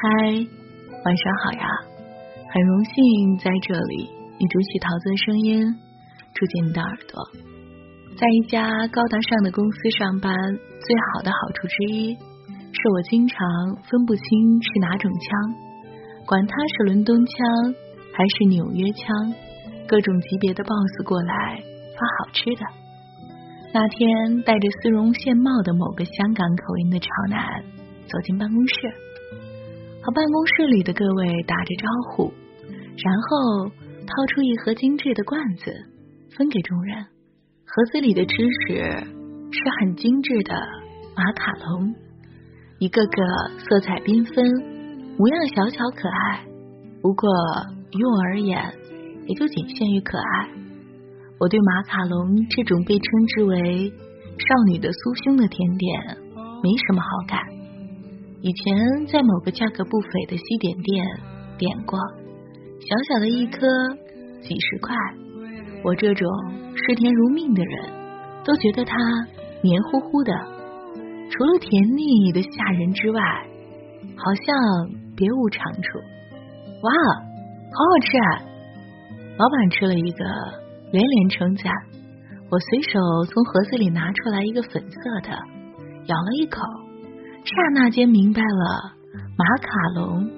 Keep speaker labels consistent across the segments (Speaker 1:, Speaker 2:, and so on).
Speaker 1: 嗨，晚上好呀！很荣幸在这里，你读取桃子的声音，住进你的耳朵。在一家高大上的公司上班，最好的好处之一，是我经常分不清是哪种枪，管它是伦敦枪还是纽约枪，各种级别的 boss 过来发好吃的。那天，戴着丝绒线帽的某个香港口音的潮男走进办公室。和办公室里的各位打着招呼，然后掏出一盒精致的罐子分给众人。盒子里的芝士是很精致的马卡龙，一个个色彩缤纷，模样小巧可爱。不过于我而言，也就仅限于可爱。我对马卡龙这种被称之为少女的酥胸的甜点没什么好感。以前在某个价格不菲的西点店点过，小小的一颗几十块，我这种视甜如命的人都觉得它黏糊糊的，除了甜腻的吓人之外，好像别无长处。哇，好好吃啊！老板吃了一个，连连称赞。我随手从盒子里拿出来一个粉色的，咬了一口。刹那间明白了马卡龙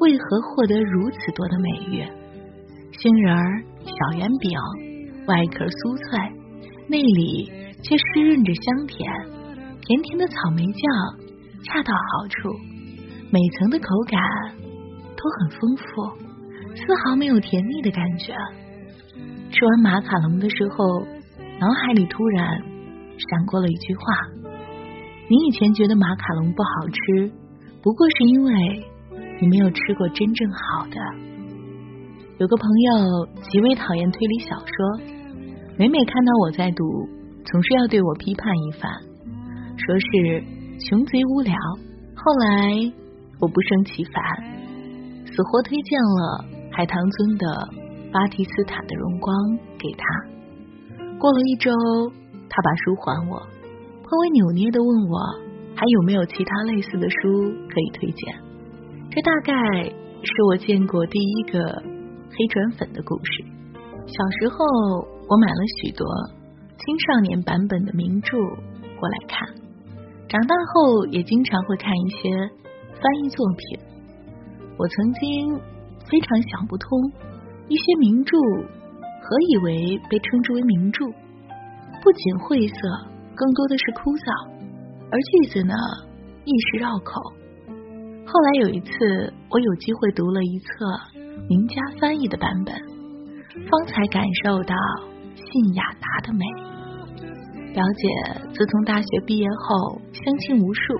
Speaker 1: 为何获得如此多的美誉。杏仁、小圆饼，外壳酥脆，内里却湿润着香甜，甜甜的草莓酱恰到好处，每层的口感都很丰富，丝毫没有甜腻的感觉。吃完马卡龙的时候，脑海里突然闪过了一句话。你以前觉得马卡龙不好吃，不过是因为你没有吃过真正好的。有个朋友极为讨厌推理小说，每每看到我在读，总是要对我批判一番，说是穷贼无聊。后来我不胜其烦，死活推荐了海棠村的巴蒂斯坦的荣光给他。过了一周，他把书还我。颇为扭捏的问我还有没有其他类似的书可以推荐？这大概是我见过第一个黑转粉的故事。小时候我买了许多青少年版本的名著过来看，长大后也经常会看一些翻译作品。我曾经非常想不通，一些名著何以为被称之为名著？不仅晦涩。更多的是枯燥，而句子呢亦是绕口。后来有一次，我有机会读了一册名家翻译的版本，方才感受到信雅达的美。表姐自从大学毕业后，相亲无数，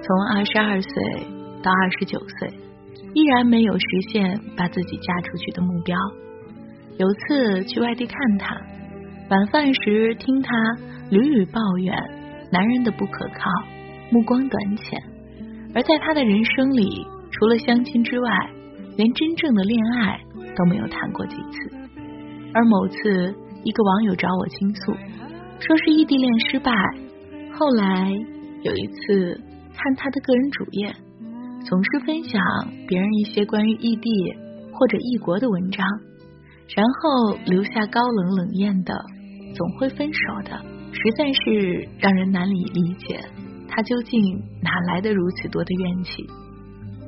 Speaker 1: 从二十二岁到二十九岁，依然没有实现把自己嫁出去的目标。有次去外地看她，晚饭时听她。屡屡抱怨男人的不可靠，目光短浅，而在他的人生里，除了相亲之外，连真正的恋爱都没有谈过几次。而某次，一个网友找我倾诉，说是异地恋失败。后来有一次看他的个人主页，总是分享别人一些关于异地或者异国的文章，然后留下高冷冷艳的，总会分手的。实在是让人难以理解，他究竟哪来的如此多的怨气？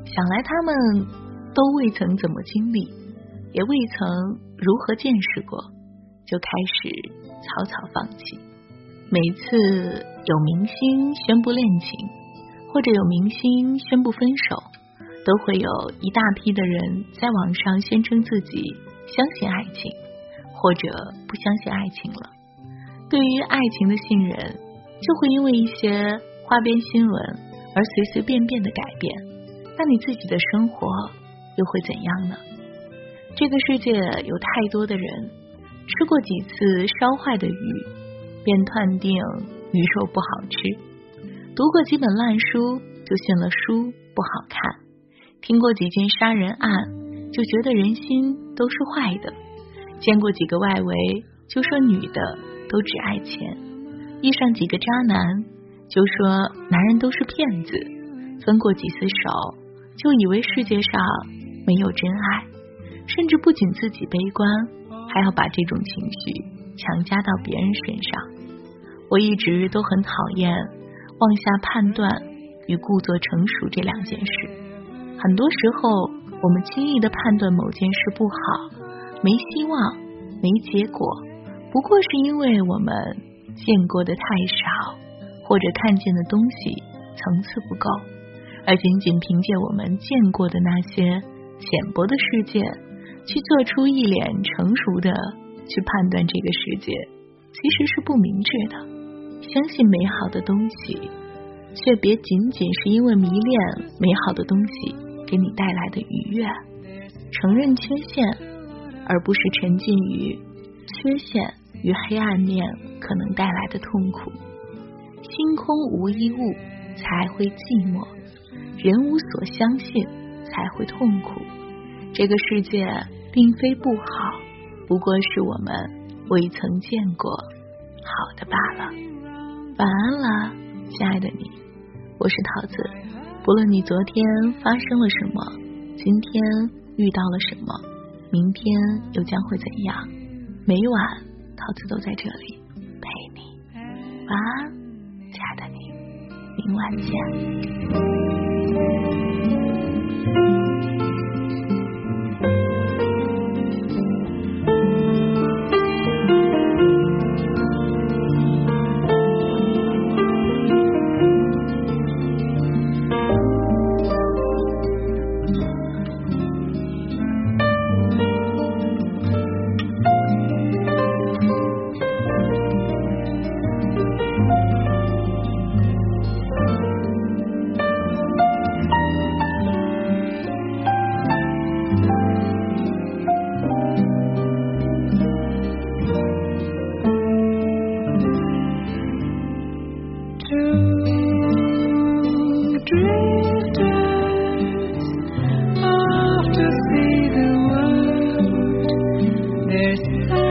Speaker 1: 想来他们都未曾怎么经历，也未曾如何见识过，就开始草草放弃。每次有明星宣布恋情，或者有明星宣布分手，都会有一大批的人在网上宣称自己相信爱情，或者不相信爱情了。对于爱情的信任，就会因为一些花边新闻而随随便便的改变。那你自己的生活又会怎样呢？这个世界有太多的人吃过几次烧坏的鱼，便断定鱼肉不好吃；读过几本烂书，就信了书不好看；听过几件杀人案，就觉得人心都是坏的；见过几个外围，就说女的。都只爱钱，遇上几个渣男就说男人都是骗子，分过几次手就以为世界上没有真爱，甚至不仅自己悲观，还要把这种情绪强加到别人身上。我一直都很讨厌妄下判断与故作成熟这两件事。很多时候，我们轻易的判断某件事不好、没希望、没结果，不过是因为我们见过的太少，或者看见的东西层次不够。而仅仅凭借我们见过的那些浅薄的世界，去做出一脸成熟的去判断这个世界，其实是不明智的。相信美好的东西，却别仅仅是因为迷恋美好的东西给你带来的愉悦。承认缺陷，而不是沉浸于缺陷与黑暗面可能带来的痛苦。星空无一物，才会寂寞。人无所相信，才会痛苦。这个世界并非不好，不过是我们未曾见过好的罢了。晚安了，亲爱的你，我是桃子。不论你昨天发生了什么，今天遇到了什么，明天又将会怎样，每晚桃子都在这里陪你。晚安，亲爱的你，明晚见。there's